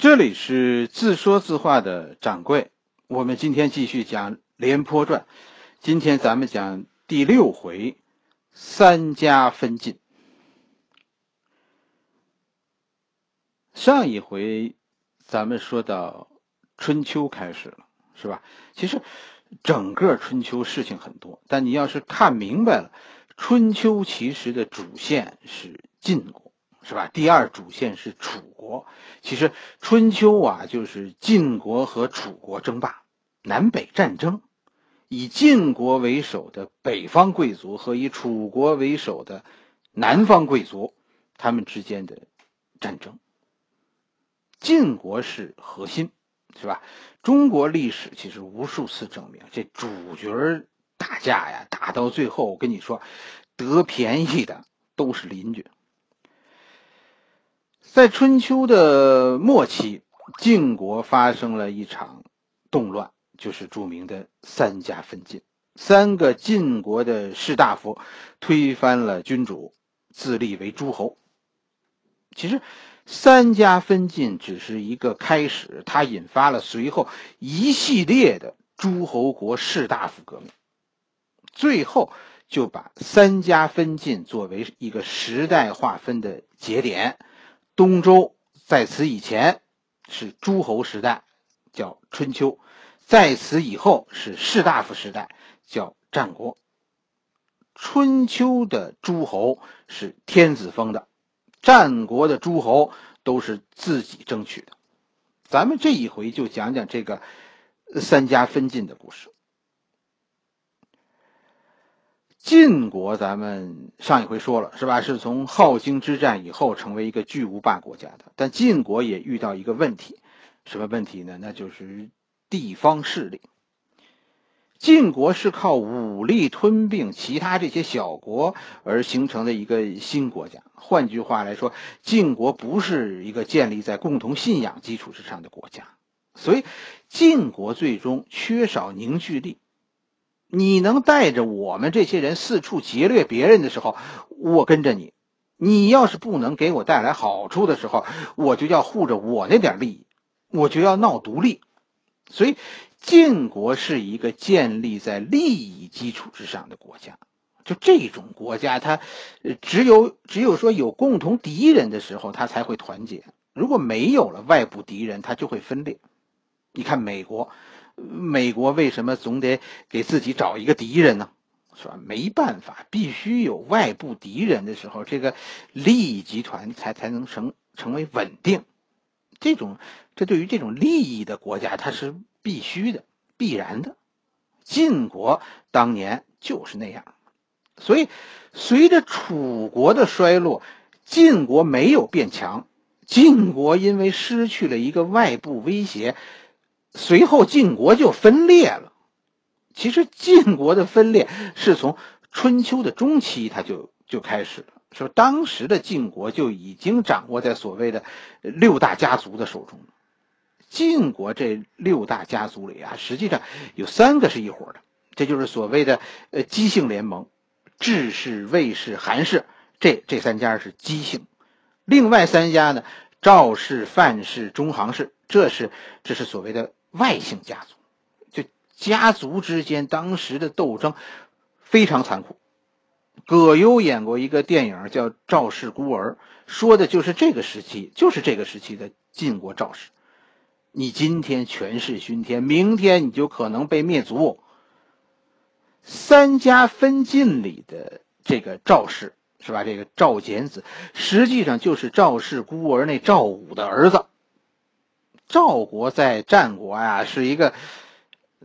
这里是自说自话的掌柜，我们今天继续讲《廉颇传》，今天咱们讲第六回三家分晋。上一回咱们说到春秋开始了，是吧？其实整个春秋事情很多，但你要是看明白了，春秋其实的主线是晋国。是吧？第二主线是楚国。其实春秋啊，就是晋国和楚国争霸，南北战争，以晋国为首的北方贵族和以楚国为首的南方贵族，他们之间的战争。晋国是核心，是吧？中国历史其实无数次证明，这主角打架呀，打到最后，我跟你说，得便宜的都是邻居。在春秋的末期，晋国发生了一场动乱，就是著名的三家分晋。三个晋国的士大夫推翻了君主，自立为诸侯。其实，三家分晋只是一个开始，它引发了随后一系列的诸侯国士大夫革命，最后就把三家分晋作为一个时代划分的节点。东周在此以前是诸侯时代，叫春秋；在此以后是士大夫时代，叫战国。春秋的诸侯是天子封的，战国的诸侯都是自己争取的。咱们这一回就讲讲这个三家分晋的故事。晋国，咱们上一回说了，是吧？是从镐京之战以后成为一个巨无霸国家的。但晋国也遇到一个问题，什么问题呢？那就是地方势力。晋国是靠武力吞并其他这些小国而形成的一个新国家。换句话来说，晋国不是一个建立在共同信仰基础之上的国家，所以晋国最终缺少凝聚力。你能带着我们这些人四处劫掠别人的时候，我跟着你；你要是不能给我带来好处的时候，我就要护着我那点利益，我就要闹独立。所以，晋国是一个建立在利益基础之上的国家。就这种国家，它只有只有说有共同敌人的时候，它才会团结；如果没有了外部敌人，它就会分裂。你看美国。美国为什么总得给自己找一个敌人呢？是吧？没办法，必须有外部敌人的时候，这个利益集团才才能成成为稳定。这种，这对于这种利益的国家，它是必须的、必然的。晋国当年就是那样，所以随着楚国的衰落，晋国没有变强。晋国因为失去了一个外部威胁。随后晋国就分裂了。其实晋国的分裂是从春秋的中期，它就就开始了。说当时的晋国就已经掌握在所谓的六大家族的手中。晋国这六大家族里啊，实际上有三个是一伙的，这就是所谓的呃姬姓联盟，智氏、魏氏、韩氏，这这三家是姬姓。另外三家呢，赵氏、范氏、中行氏，这是这是所谓的。外姓家族，就家族之间当时的斗争非常残酷。葛优演过一个电影叫《赵氏孤儿》，说的就是这个时期，就是这个时期的晋国赵氏。你今天权势熏天，明天你就可能被灭族。三家分晋里的这个赵氏是吧？这个赵简子实际上就是赵氏孤儿那赵武的儿子。赵国在战国呀，是一个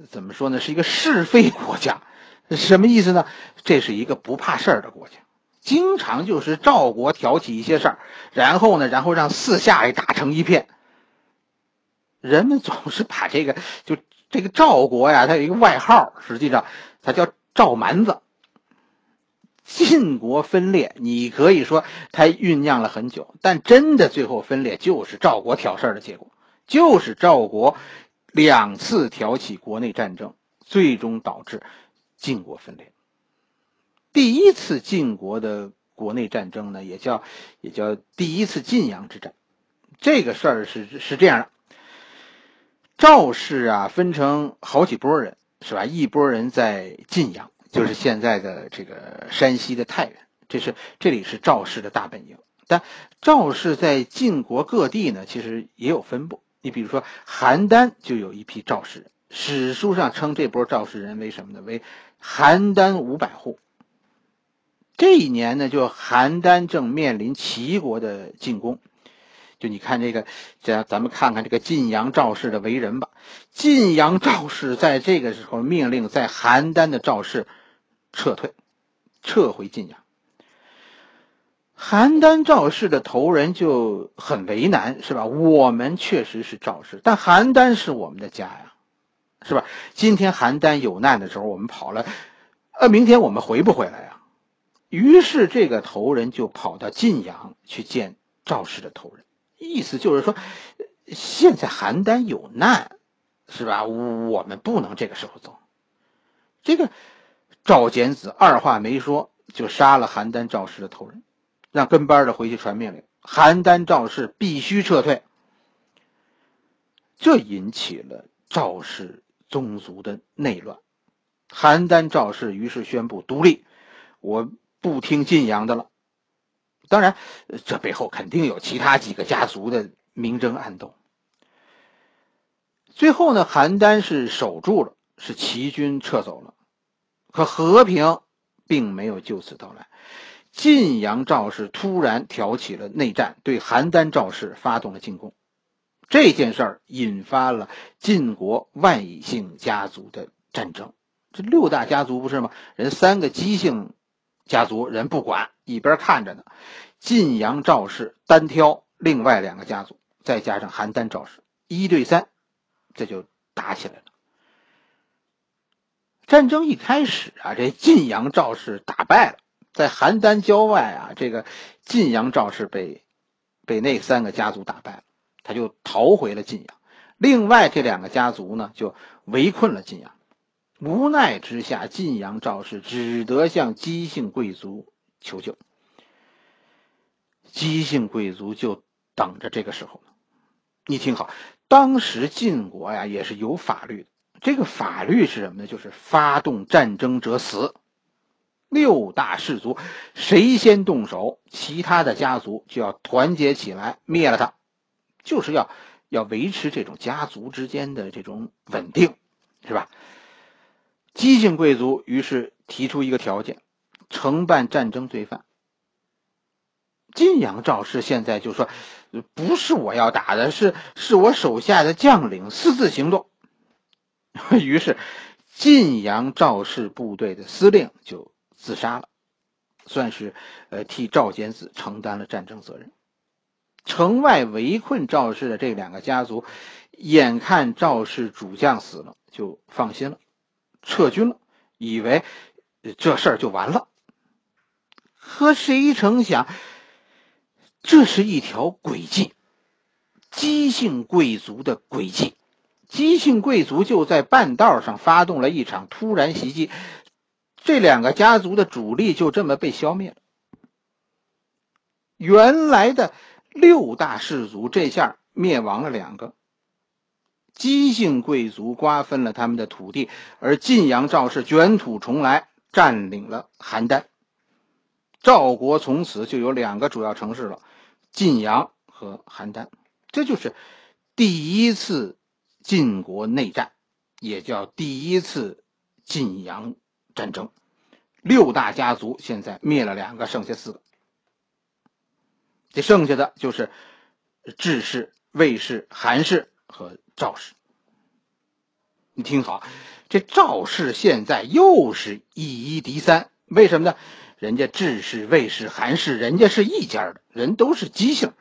怎么说呢？是一个是非国家，什么意思呢？这是一个不怕事儿的国家，经常就是赵国挑起一些事儿，然后呢，然后让四下里打成一片。人们总是把这个就这个赵国呀，它有一个外号，实际上它叫赵蛮子。晋国分裂，你可以说它酝酿了很久，但真的最后分裂就是赵国挑事儿的结果。就是赵国两次挑起国内战争，最终导致晋国分裂。第一次晋国的国内战争呢，也叫也叫第一次晋阳之战。这个事儿是是这样的，赵氏啊分成好几波人，是吧？一波人在晋阳，就是现在的这个山西的太原，这是这里是赵氏的大本营。但赵氏在晋国各地呢，其实也有分布。你比如说邯郸就有一批赵氏人，史书上称这波赵氏人为什么呢？为邯郸五百户。这一年呢，就邯郸正面临齐国的进攻。就你看这个，这样咱们看看这个晋阳赵氏的为人吧。晋阳赵氏在这个时候命令在邯郸的赵氏撤退，撤回晋阳。邯郸赵氏的头人就很为难，是吧？我们确实是赵氏，但邯郸是我们的家呀，是吧？今天邯郸有难的时候，我们跑了，呃，明天我们回不回来呀？于是，这个头人就跑到晋阳去见赵氏的头人，意思就是说，现在邯郸有难，是吧？我们不能这个时候走。这个赵简子二话没说，就杀了邯郸赵氏的头人，让跟班的回去传命令：邯郸赵氏必须撤退。这引起了赵氏宗族的内乱，邯郸赵氏于是宣布独立。我。不听晋阳的了，当然，这背后肯定有其他几个家族的明争暗斗。最后呢，邯郸是守住了，是齐军撤走了，可和平并没有就此到来。晋阳赵氏突然挑起了内战，对邯郸赵氏发动了进攻。这件事儿引发了晋国万姓家族的战争。这六大家族不是吗？人三个姬姓。家族人不管，一边看着呢。晋阳赵氏单挑另外两个家族，再加上邯郸赵氏，一对三，这就打起来了。战争一开始啊，这晋阳赵氏打败了，在邯郸郊外啊，这个晋阳赵氏被被那三个家族打败了，他就逃回了晋阳。另外这两个家族呢，就围困了晋阳。无奈之下，晋阳赵氏只得向姬姓贵族求救。姬姓贵族就等着这个时候呢。你听好，当时晋国呀也是有法律的。这个法律是什么呢？就是发动战争者死。六大氏族谁先动手，其他的家族就要团结起来灭了他，就是要要维持这种家族之间的这种稳定，是吧？姬姓贵族于是提出一个条件：承办战争罪犯。晋阳赵氏现在就说：“不是我要打的，是是我手下的将领私自行动。”于是，晋阳赵氏部队的司令就自杀了，算是呃替赵简子承担了战争责任。城外围困赵氏的这两个家族，眼看赵氏主将死了，就放心了。撤军了，以为这事儿就完了。可谁成想，这是一条诡计，姬姓贵族的诡计。姬姓贵族就在半道上发动了一场突然袭击，这两个家族的主力就这么被消灭了。原来的六大氏族这下灭亡了两个。姬姓贵族瓜分了他们的土地，而晋阳赵氏卷土重来，占领了邯郸。赵国从此就有两个主要城市了，晋阳和邯郸。这就是第一次晋国内战，也叫第一次晋阳战争。六大家族现在灭了两个，剩下四个。这剩下的就是智氏、魏氏、韩氏和。赵氏，你听好，这赵氏现在又是一一敌三，为什么呢？人家智氏、魏氏、韩氏，人家是一家的人，都是姬姓。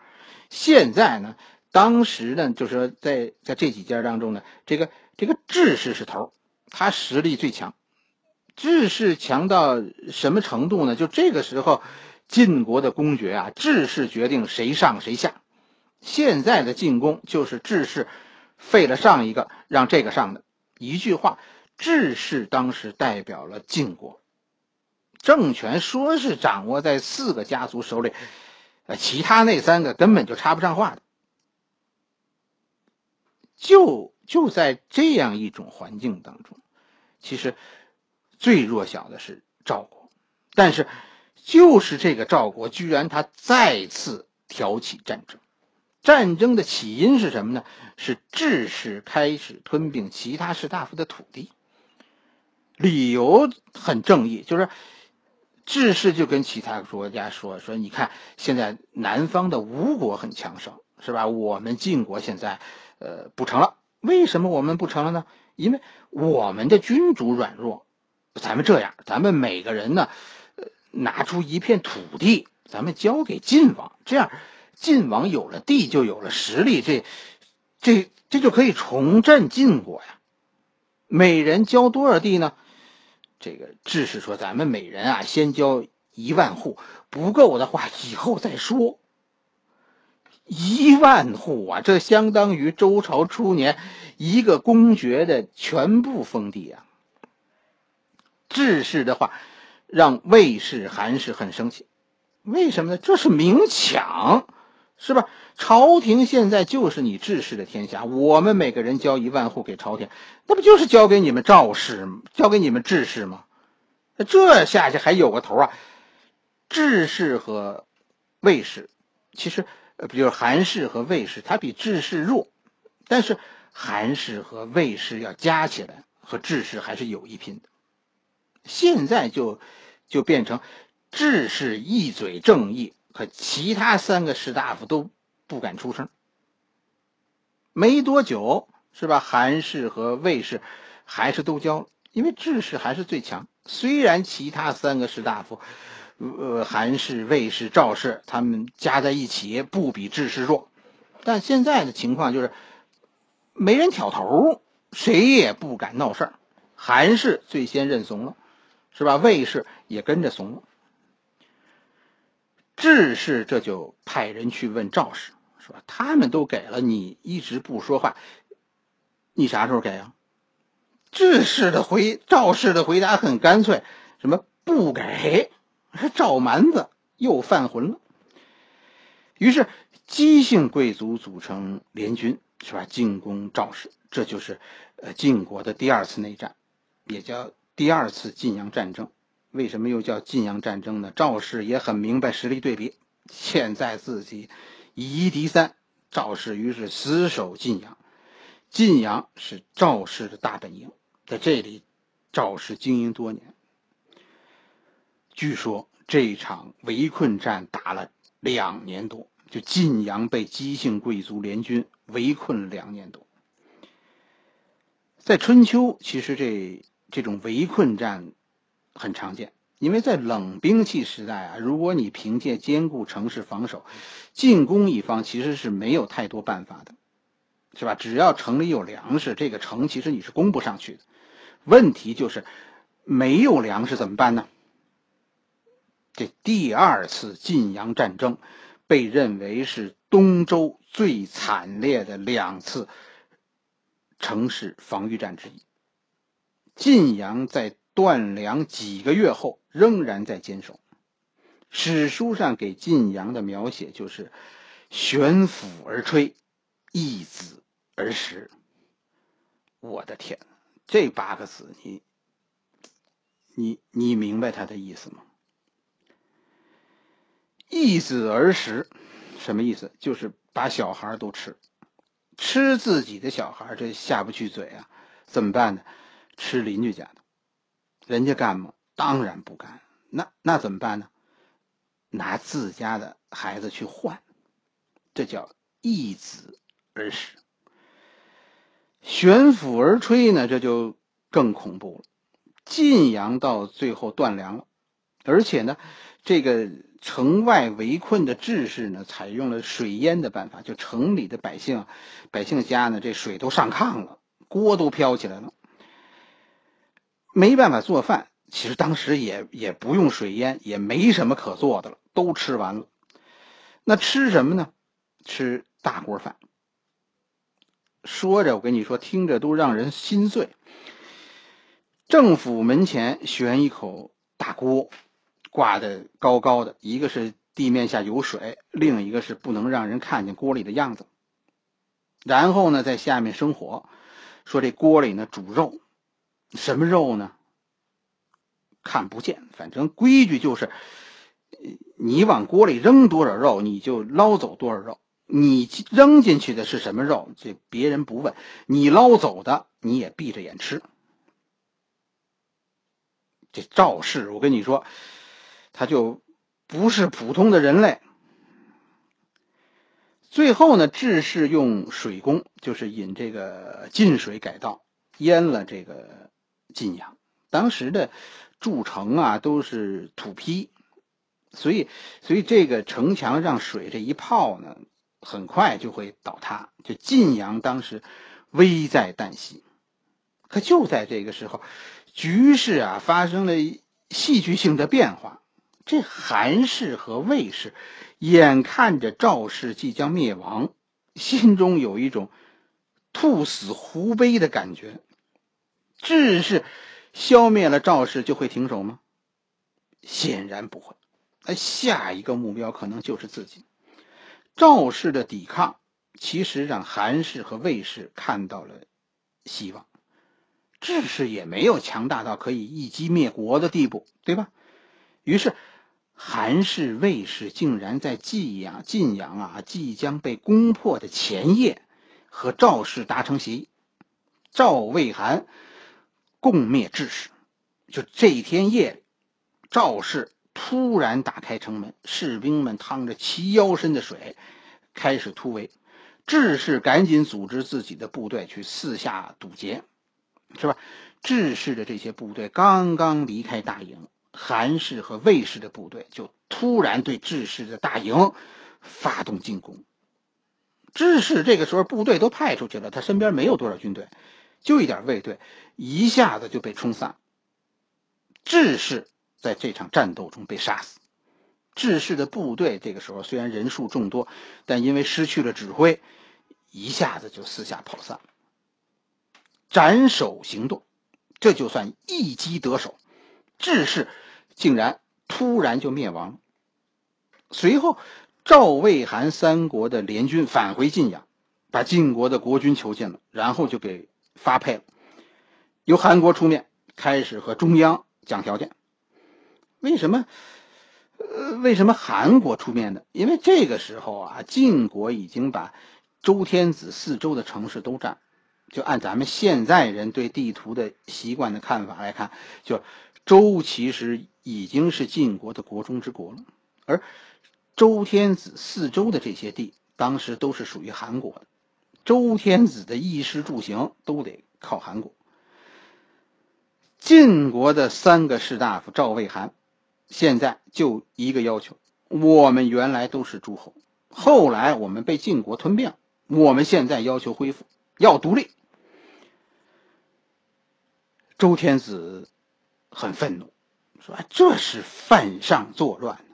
现在呢，当时呢，就是说，在在这几家当中呢，这个这个智氏是头，他实力最强。志士强到什么程度呢？就这个时候，晋国的公爵啊，志士决定谁上谁下。现在的进攻就是志士。废了上一个，让这个上的。一句话，志士当时代表了晋国政权，说是掌握在四个家族手里，呃，其他那三个根本就插不上话的。就就在这样一种环境当中，其实最弱小的是赵国，但是就是这个赵国，居然他再次挑起战争。战争的起因是什么呢？是智氏开始吞并其他士大夫的土地。理由很正义，就是智氏就跟其他国家说说，你看现在南方的吴国很强盛，是吧？我们晋国现在呃不成了，为什么我们不成了呢？因为我们的君主软弱。咱们这样，咱们每个人呢，呃，拿出一片土地，咱们交给晋王，这样。晋王有了地，就有了实力，这、这、这就可以重振晋国呀。每人交多少地呢？这个智士说：“咱们每人啊，先交一万户，不够的话，以后再说。一万户啊，这相当于周朝初年一个公爵的全部封地啊。”智士的话让魏氏、韩氏很生气，为什么呢？这是明抢。是吧？朝廷现在就是你治世的天下，我们每个人交一万户给朝廷，那不就是交给你们赵氏，交给你们治世吗？这下去还有个头啊！治世和魏氏，其实呃，不就是韩氏和魏氏，它比治世弱，但是韩氏和魏氏要加起来和治世还是有一拼的。现在就就变成志士一嘴正义。可其他三个士大夫都不敢出声。没多久，是吧？韩氏和魏氏还是都交了，因为志士还是最强。虽然其他三个士大夫，呃，韩氏、魏氏、赵氏，他们加在一起不比志士弱，但现在的情况就是没人挑头，谁也不敢闹事儿。韩氏最先认怂了，是吧？魏氏也跟着怂了。智氏这就派人去问赵氏，说他们都给了你，一直不说话，你啥时候给啊？智氏的回赵氏的回答很干脆，什么不给？赵蛮子又犯浑了。于是姬姓贵族组成联军，是吧？进攻赵氏，这就是呃晋国的第二次内战，也叫第二次晋阳战争。为什么又叫晋阳战争呢？赵氏也很明白实力对比，现在自己以一敌三，赵氏于是死守晋阳。晋阳是赵氏的大本营，在这里，赵氏经营多年。据说这场围困战打了两年多，就晋阳被姬姓贵族联军围困两年多。在春秋，其实这这种围困战。很常见，因为在冷兵器时代啊，如果你凭借坚固城市防守，进攻一方其实是没有太多办法的，是吧？只要城里有粮食，这个城其实你是攻不上去的。问题就是没有粮食怎么办呢？这第二次晋阳战争被认为是东周最惨烈的两次城市防御战之一。晋阳在。断粮几个月后，仍然在坚守。史书上给晋阳的描写就是“悬釜而吹，易子而食”。我的天，这八个字，你、你、你明白他的意思吗？“易子而食”什么意思？就是把小孩都吃，吃自己的小孩，这下不去嘴啊！怎么办呢？吃邻居家的。人家干吗？当然不干。那那怎么办呢？拿自家的孩子去换，这叫易子而食。悬釜而吹呢，这就更恐怖了。晋阳到最后断粮了，而且呢，这个城外围困的志士呢，采用了水淹的办法，就城里的百姓，百姓家呢，这水都上炕了，锅都飘起来了。没办法做饭，其实当时也也不用水淹，也没什么可做的了，都吃完了。那吃什么呢？吃大锅饭。说着，我跟你说，听着都让人心碎。政府门前悬一口大锅，挂的高高的，一个是地面下有水，另一个是不能让人看见锅里的样子。然后呢，在下面生火，说这锅里呢煮肉，什么肉呢？看不见，反正规矩就是，你往锅里扔多少肉，你就捞走多少肉。你扔进去的是什么肉，这别人不问；你捞走的，你也闭着眼吃。这赵氏，我跟你说，他就不是普通的人类。最后呢，智氏用水攻，就是引这个晋水改道，淹了这个晋阳。当时的筑城啊，都是土坯，所以，所以这个城墙让水这一泡呢，很快就会倒塌。就晋阳当时危在旦夕。可就在这个时候，局势啊发生了戏剧性的变化。这韩氏和魏氏眼看着赵氏即将灭亡，心中有一种兔死狐悲的感觉。智氏。消灭了赵氏就会停手吗？显然不会。那下一个目标可能就是自己。赵氏的抵抗其实让韩氏和魏氏看到了希望。智氏也没有强大到可以一击灭国的地步，对吧？于是韩氏、魏氏竟然在晋阳、晋阳啊即将被攻破的前夜，和赵氏达成协议。赵、魏、韩。共灭志士，就这一天夜里，赵氏突然打开城门，士兵们趟着齐腰深的水，开始突围。志士赶紧组织自己的部队去四下堵截，是吧？志士的这些部队刚刚离开大营，韩氏和魏氏的部队就突然对志士的大营发动进攻。志士这个时候部队都派出去了，他身边没有多少军队。就一点卫队，一下子就被冲散。智士在这场战斗中被杀死。智士的部队这个时候虽然人数众多，但因为失去了指挥，一下子就四下跑散。斩首行动，这就算一击得手。智士竟然突然就灭亡。随后，赵、魏、韩三国的联军返回晋阳，把晋国的国君囚禁了，然后就给。发配了，由韩国出面开始和中央讲条件。为什么？呃，为什么韩国出面呢？因为这个时候啊，晋国已经把周天子四周的城市都占。就按咱们现在人对地图的习惯的看法来看，就周其实已经是晋国的国中之国了。而周天子四周的这些地，当时都是属于韩国的。周天子的衣食住行都得靠韩国。晋国的三个士大夫赵、魏、韩，现在就一个要求：我们原来都是诸侯，后来我们被晋国吞并，我们现在要求恢复，要独立。周天子很愤怒，说：“这是犯上作乱。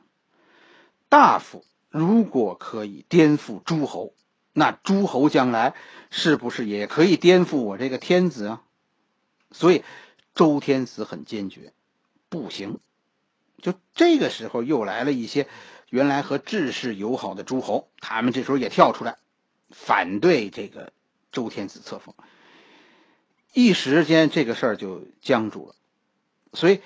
大夫如果可以颠覆诸侯。”那诸侯将来是不是也可以颠覆我这个天子啊？所以周天子很坚决，不行。就这个时候，又来了一些原来和智氏友好的诸侯，他们这时候也跳出来反对这个周天子册封。一时间，这个事儿就僵住了。所以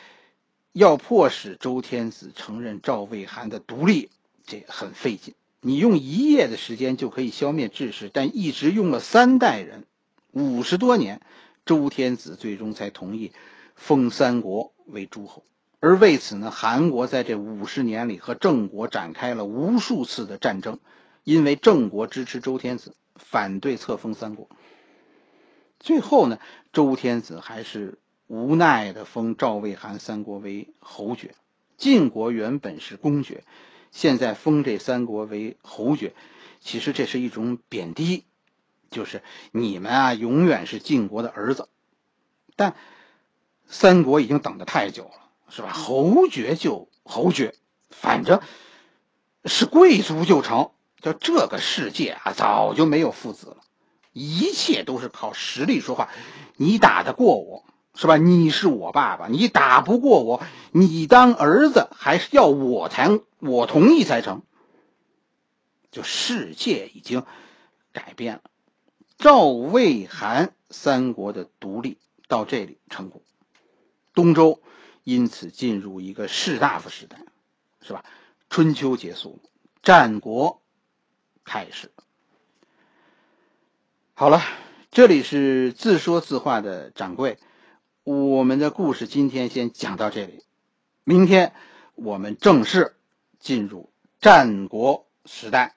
要迫使周天子承认赵、魏、韩的独立，这很费劲。你用一夜的时间就可以消灭智氏，但一直用了三代人，五十多年，周天子最终才同意封三国为诸侯。而为此呢，韩国在这五十年里和郑国展开了无数次的战争，因为郑国支持周天子，反对册封三国。最后呢，周天子还是无奈的封赵、魏、韩三国为侯爵，晋国原本是公爵。现在封这三国为侯爵，其实这是一种贬低，就是你们啊，永远是晋国的儿子。但三国已经等得太久了，是吧？侯爵就侯爵，反正是贵族就成。就这个世界啊，早就没有父子了，一切都是靠实力说话。你打得过我？是吧？你是我爸爸，你打不过我，你当儿子还是要我才我同意才成。就世界已经改变了，赵、魏、韩三国的独立到这里成功，东周因此进入一个士大夫时代，是吧？春秋结束，战国开始。好了，这里是自说自话的掌柜，我们的故事今天先讲到这里，明天我们正式进入战国时代。